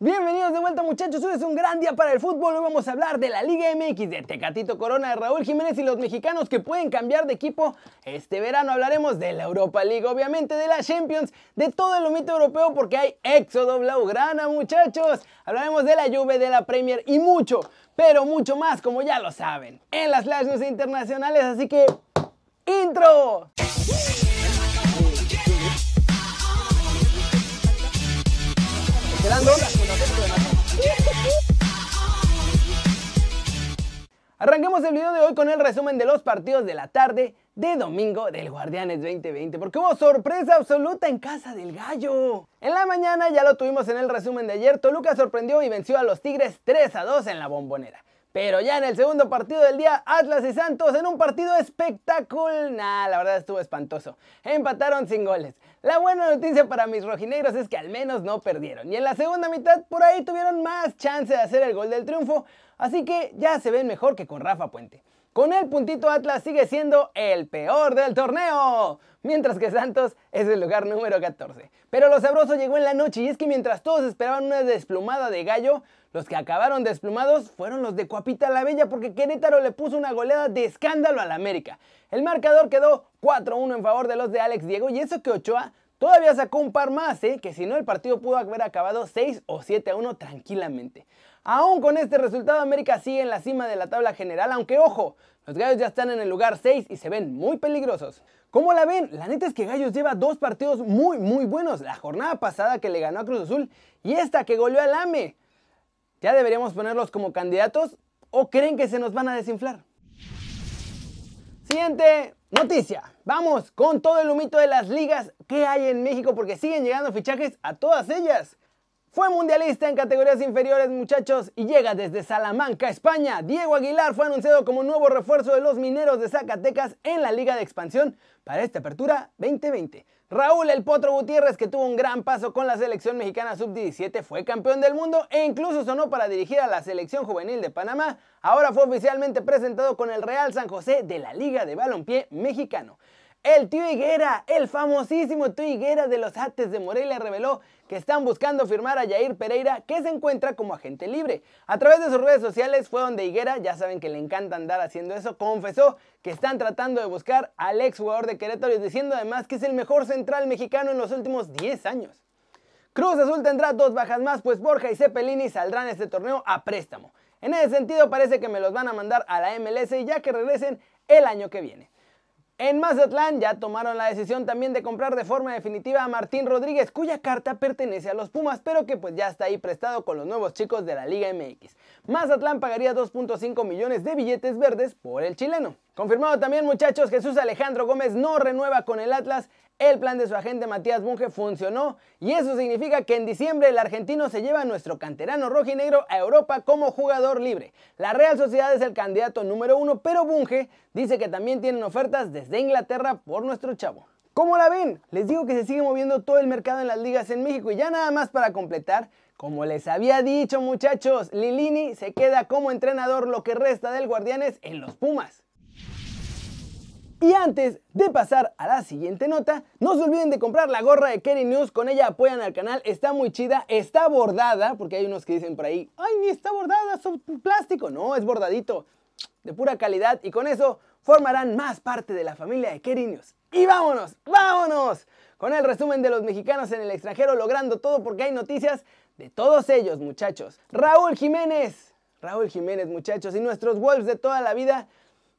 Bienvenidos de vuelta muchachos, hoy es un gran día para el fútbol, hoy vamos a hablar de la Liga MX, de Tecatito Corona, de Raúl Jiménez y los mexicanos que pueden cambiar de equipo. Este verano hablaremos de la Europa League, obviamente de la Champions, de todo el humito europeo porque hay éxodo blaugrana muchachos. Hablaremos de la Juve, de la Premier y mucho, pero mucho más como ya lo saben, en las Flash News internacionales, así que... ¡Intro! Arranquemos el video de hoy con el resumen de los partidos de la tarde de domingo del Guardianes 2020, porque hubo sorpresa absoluta en casa del gallo. En la mañana ya lo tuvimos en el resumen de ayer, Toluca sorprendió y venció a los Tigres 3 a 2 en la bombonera. Pero ya en el segundo partido del día, Atlas y Santos en un partido espectacular. Nah, la verdad estuvo espantoso. Empataron sin goles. La buena noticia para mis rojinegros es que al menos no perdieron. Y en la segunda mitad por ahí tuvieron más chance de hacer el gol del triunfo. Así que ya se ven mejor que con Rafa Puente. Con el puntito Atlas sigue siendo el peor del torneo, mientras que Santos es el lugar número 14. Pero lo sabroso llegó en la noche y es que mientras todos esperaban una desplumada de gallo, los que acabaron desplumados fueron los de Coapita la Bella porque Querétaro le puso una goleada de escándalo al América. El marcador quedó 4-1 en favor de los de Alex Diego y eso que Ochoa todavía sacó un par más, ¿eh? que si no el partido pudo haber acabado 6 o 7-1 tranquilamente. Aún con este resultado América sigue en la cima de la tabla general, aunque ojo, los Gallos ya están en el lugar 6 y se ven muy peligrosos. ¿Cómo la ven? La neta es que Gallos lleva dos partidos muy muy buenos. La jornada pasada que le ganó a Cruz Azul y esta que goleó al AME. ¿Ya deberíamos ponerlos como candidatos o creen que se nos van a desinflar? Siguiente noticia. Vamos con todo el humito de las ligas que hay en México porque siguen llegando fichajes a todas ellas. Fue mundialista en categorías inferiores, muchachos, y llega desde Salamanca, España. Diego Aguilar fue anunciado como nuevo refuerzo de los mineros de Zacatecas en la Liga de Expansión para esta apertura 2020. Raúl El Potro Gutiérrez, que tuvo un gran paso con la selección mexicana sub-17, fue campeón del mundo e incluso sonó para dirigir a la selección juvenil de Panamá. Ahora fue oficialmente presentado con el Real San José de la Liga de Balompié Mexicano. El tío Higuera, el famosísimo tío Higuera de los Ates de Morelia, reveló que están buscando firmar a Jair Pereira, que se encuentra como agente libre. A través de sus redes sociales fue donde Higuera, ya saben que le encanta andar haciendo eso, confesó que están tratando de buscar al ex jugador de Querétaro diciendo además que es el mejor central mexicano en los últimos 10 años. Cruz Azul tendrá dos bajas más, pues Borja y Cepelini saldrán este torneo a préstamo. En ese sentido parece que me los van a mandar a la MLS ya que regresen el año que viene. En Mazatlán ya tomaron la decisión también de comprar de forma definitiva a Martín Rodríguez, cuya carta pertenece a los Pumas, pero que pues ya está ahí prestado con los nuevos chicos de la Liga MX. Mazatlán pagaría 2.5 millones de billetes verdes por el chileno. Confirmado también muchachos, Jesús Alejandro Gómez no renueva con el Atlas el plan de su agente Matías Bunge funcionó y eso significa que en diciembre el argentino se lleva nuestro canterano rojinegro a Europa como jugador libre. La Real Sociedad es el candidato número uno, pero Bunge dice que también tienen ofertas desde Inglaterra por nuestro chavo. ¿Cómo la ven? Les digo que se sigue moviendo todo el mercado en las ligas en México y ya nada más para completar, como les había dicho muchachos, Lilini se queda como entrenador lo que resta del Guardianes en los Pumas. Y antes de pasar a la siguiente nota, no se olviden de comprar la gorra de Kerry News, con ella apoyan al canal, está muy chida, está bordada, porque hay unos que dicen por ahí, ay, ni está bordada, es plástico, no, es bordadito, de pura calidad, y con eso formarán más parte de la familia de Kerry News. Y vámonos, vámonos, con el resumen de los mexicanos en el extranjero, logrando todo porque hay noticias de todos ellos, muchachos. Raúl Jiménez, Raúl Jiménez, muchachos, y nuestros Wolves de toda la vida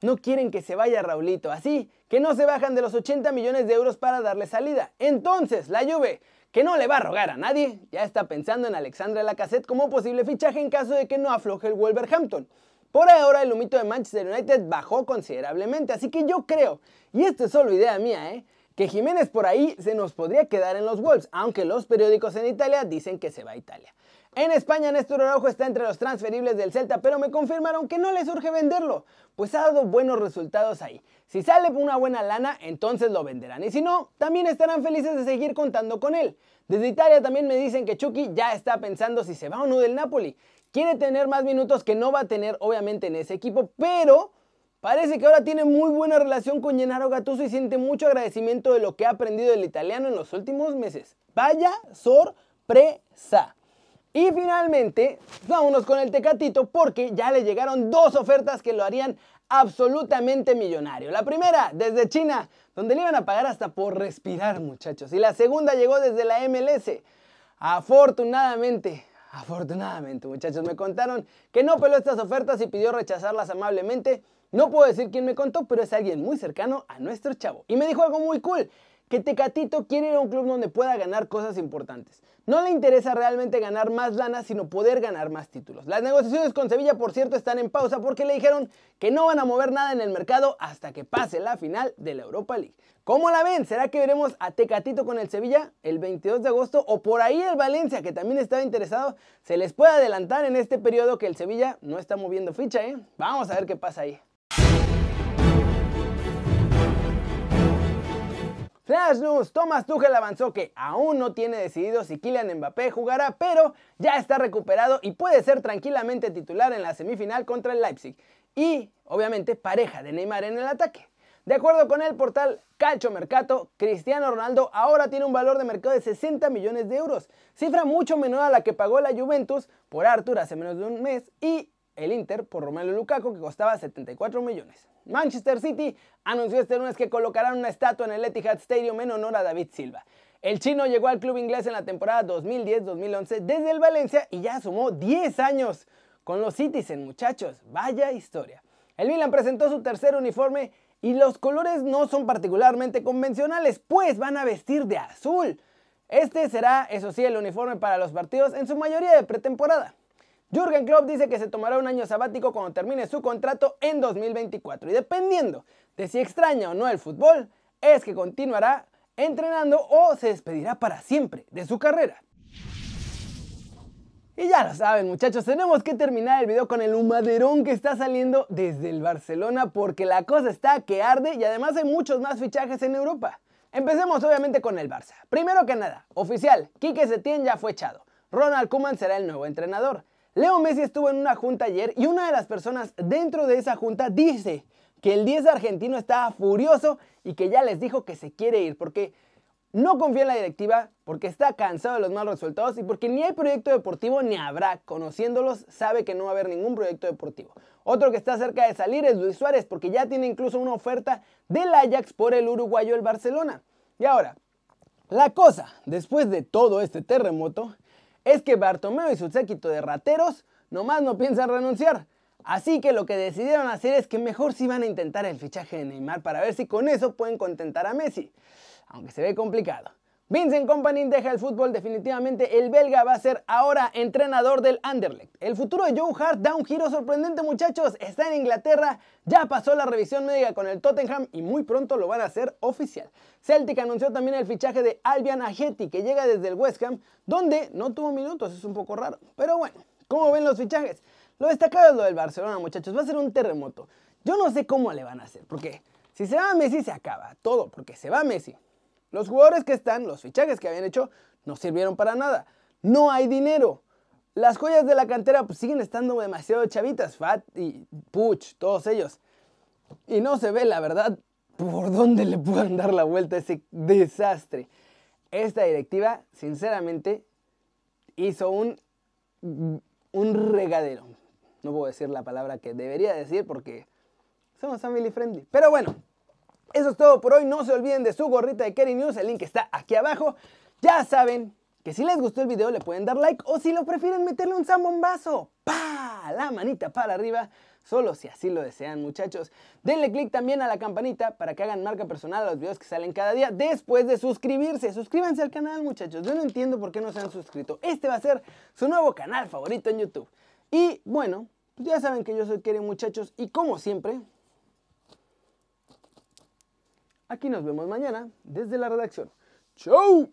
no quieren que se vaya Raulito, así que no se bajan de los 80 millones de euros para darle salida. Entonces, la Juve, que no le va a rogar a nadie, ya está pensando en Alexandra Lacazette como posible fichaje en caso de que no afloje el Wolverhampton. Por ahora el humito de Manchester United bajó considerablemente, así que yo creo, y esto es solo idea mía, ¿eh? que Jiménez por ahí se nos podría quedar en los Wolves, aunque los periódicos en Italia dicen que se va a Italia. En España, Néstor Araujo está entre los transferibles del Celta, pero me confirmaron que no les urge venderlo, pues ha dado buenos resultados ahí. Si sale una buena lana, entonces lo venderán, y si no, también estarán felices de seguir contando con él. Desde Italia también me dicen que Chucky ya está pensando si se va o no del Napoli. Quiere tener más minutos que no va a tener obviamente en ese equipo, pero Parece que ahora tiene muy buena relación con Gennaro Gattuso y siente mucho agradecimiento de lo que ha aprendido el italiano en los últimos meses. Vaya sorpresa. Y finalmente, vámonos con el Tecatito porque ya le llegaron dos ofertas que lo harían absolutamente millonario. La primera, desde China, donde le iban a pagar hasta por respirar, muchachos. Y la segunda llegó desde la MLS. Afortunadamente, afortunadamente, muchachos, me contaron que no peló estas ofertas y pidió rechazarlas amablemente. No puedo decir quién me contó, pero es alguien muy cercano a nuestro chavo. Y me dijo algo muy cool que Tecatito quiere ir a un club donde pueda ganar cosas importantes. No le interesa realmente ganar más lana, sino poder ganar más títulos. Las negociaciones con Sevilla, por cierto, están en pausa porque le dijeron que no van a mover nada en el mercado hasta que pase la final de la Europa League. ¿Cómo la ven? ¿Será que veremos a Tecatito con el Sevilla el 22 de agosto o por ahí el Valencia que también estaba interesado? Se les puede adelantar en este periodo que el Sevilla no está moviendo ficha, ¿eh? Vamos a ver qué pasa ahí. Flash News, Thomas Tuchel avanzó que aún no tiene decidido si Kylian Mbappé jugará, pero ya está recuperado y puede ser tranquilamente titular en la semifinal contra el Leipzig. Y, obviamente, pareja de Neymar en el ataque. De acuerdo con el portal Calcio Mercato, Cristiano Ronaldo ahora tiene un valor de mercado de 60 millones de euros, cifra mucho menor a la que pagó la Juventus por Arthur hace menos de un mes y el Inter por Romelu Lukaku que costaba 74 millones. Manchester City anunció este lunes que colocarán una estatua en el Etihad Stadium en honor a David Silva. El chino llegó al club inglés en la temporada 2010-2011 desde el Valencia y ya sumó 10 años con los Citizen, muchachos. Vaya historia. El Milan presentó su tercer uniforme y los colores no son particularmente convencionales, pues van a vestir de azul. Este será, eso sí, el uniforme para los partidos en su mayoría de pretemporada. Jürgen Klopp dice que se tomará un año sabático cuando termine su contrato en 2024 y dependiendo de si extraña o no el fútbol, es que continuará entrenando o se despedirá para siempre de su carrera. Y ya lo saben muchachos, tenemos que terminar el video con el humaderón que está saliendo desde el Barcelona porque la cosa está que arde y además hay muchos más fichajes en Europa. Empecemos obviamente con el Barça. Primero que nada, oficial, Quique Setién ya fue echado. Ronald Koeman será el nuevo entrenador. Leo Messi estuvo en una junta ayer y una de las personas dentro de esa junta dice que el 10 argentino estaba furioso y que ya les dijo que se quiere ir porque no confía en la directiva, porque está cansado de los malos resultados y porque ni hay proyecto deportivo ni habrá. Conociéndolos, sabe que no va a haber ningún proyecto deportivo. Otro que está cerca de salir es Luis Suárez, porque ya tiene incluso una oferta del Ajax por el uruguayo el Barcelona. Y ahora, la cosa, después de todo este terremoto, es que Bartomeu y su séquito de rateros nomás no piensan renunciar. Así que lo que decidieron hacer es que mejor si van a intentar el fichaje de Neymar para ver si con eso pueden contentar a Messi. Aunque se ve complicado. Vincent Company deja el fútbol definitivamente. El belga va a ser ahora entrenador del Anderlecht. El futuro de Joe Hart da un giro sorprendente, muchachos. Está en Inglaterra, ya pasó la revisión médica con el Tottenham y muy pronto lo van a hacer oficial. Celtic anunció también el fichaje de Albion Ajeti, que llega desde el West Ham, donde no tuvo minutos, es un poco raro. Pero bueno, ¿cómo ven los fichajes? Lo destacado es lo del Barcelona, muchachos. Va a ser un terremoto. Yo no sé cómo le van a hacer, porque si se va Messi se acaba todo, porque se va Messi los jugadores que están, los fichajes que habían hecho, no sirvieron para nada. No hay dinero. Las joyas de la cantera pues, siguen estando demasiado chavitas, Fat y Puch, todos ellos. Y no se ve, la verdad, por dónde le puedan dar la vuelta a ese desastre. Esta directiva, sinceramente, hizo un, un regadero. No puedo decir la palabra que debería decir porque somos family friendly. Pero bueno, eso es todo por hoy. No se olviden de su gorrita de Kerry News. El link está aquí abajo. Ya saben que si les gustó el video le pueden dar like o si lo prefieren meterle un zambombazo. ¡Pa! La manita para arriba. Solo si así lo desean muchachos. Denle click también a la campanita para que hagan marca personal a los videos que salen cada día después de suscribirse. Suscríbanse al canal muchachos. Yo no entiendo por qué no se han suscrito. Este va a ser su nuevo canal favorito en YouTube. Y bueno, pues ya saben que yo soy Kerry muchachos y como siempre Aquí nos vemos mañana desde la redacción. ¡Chau!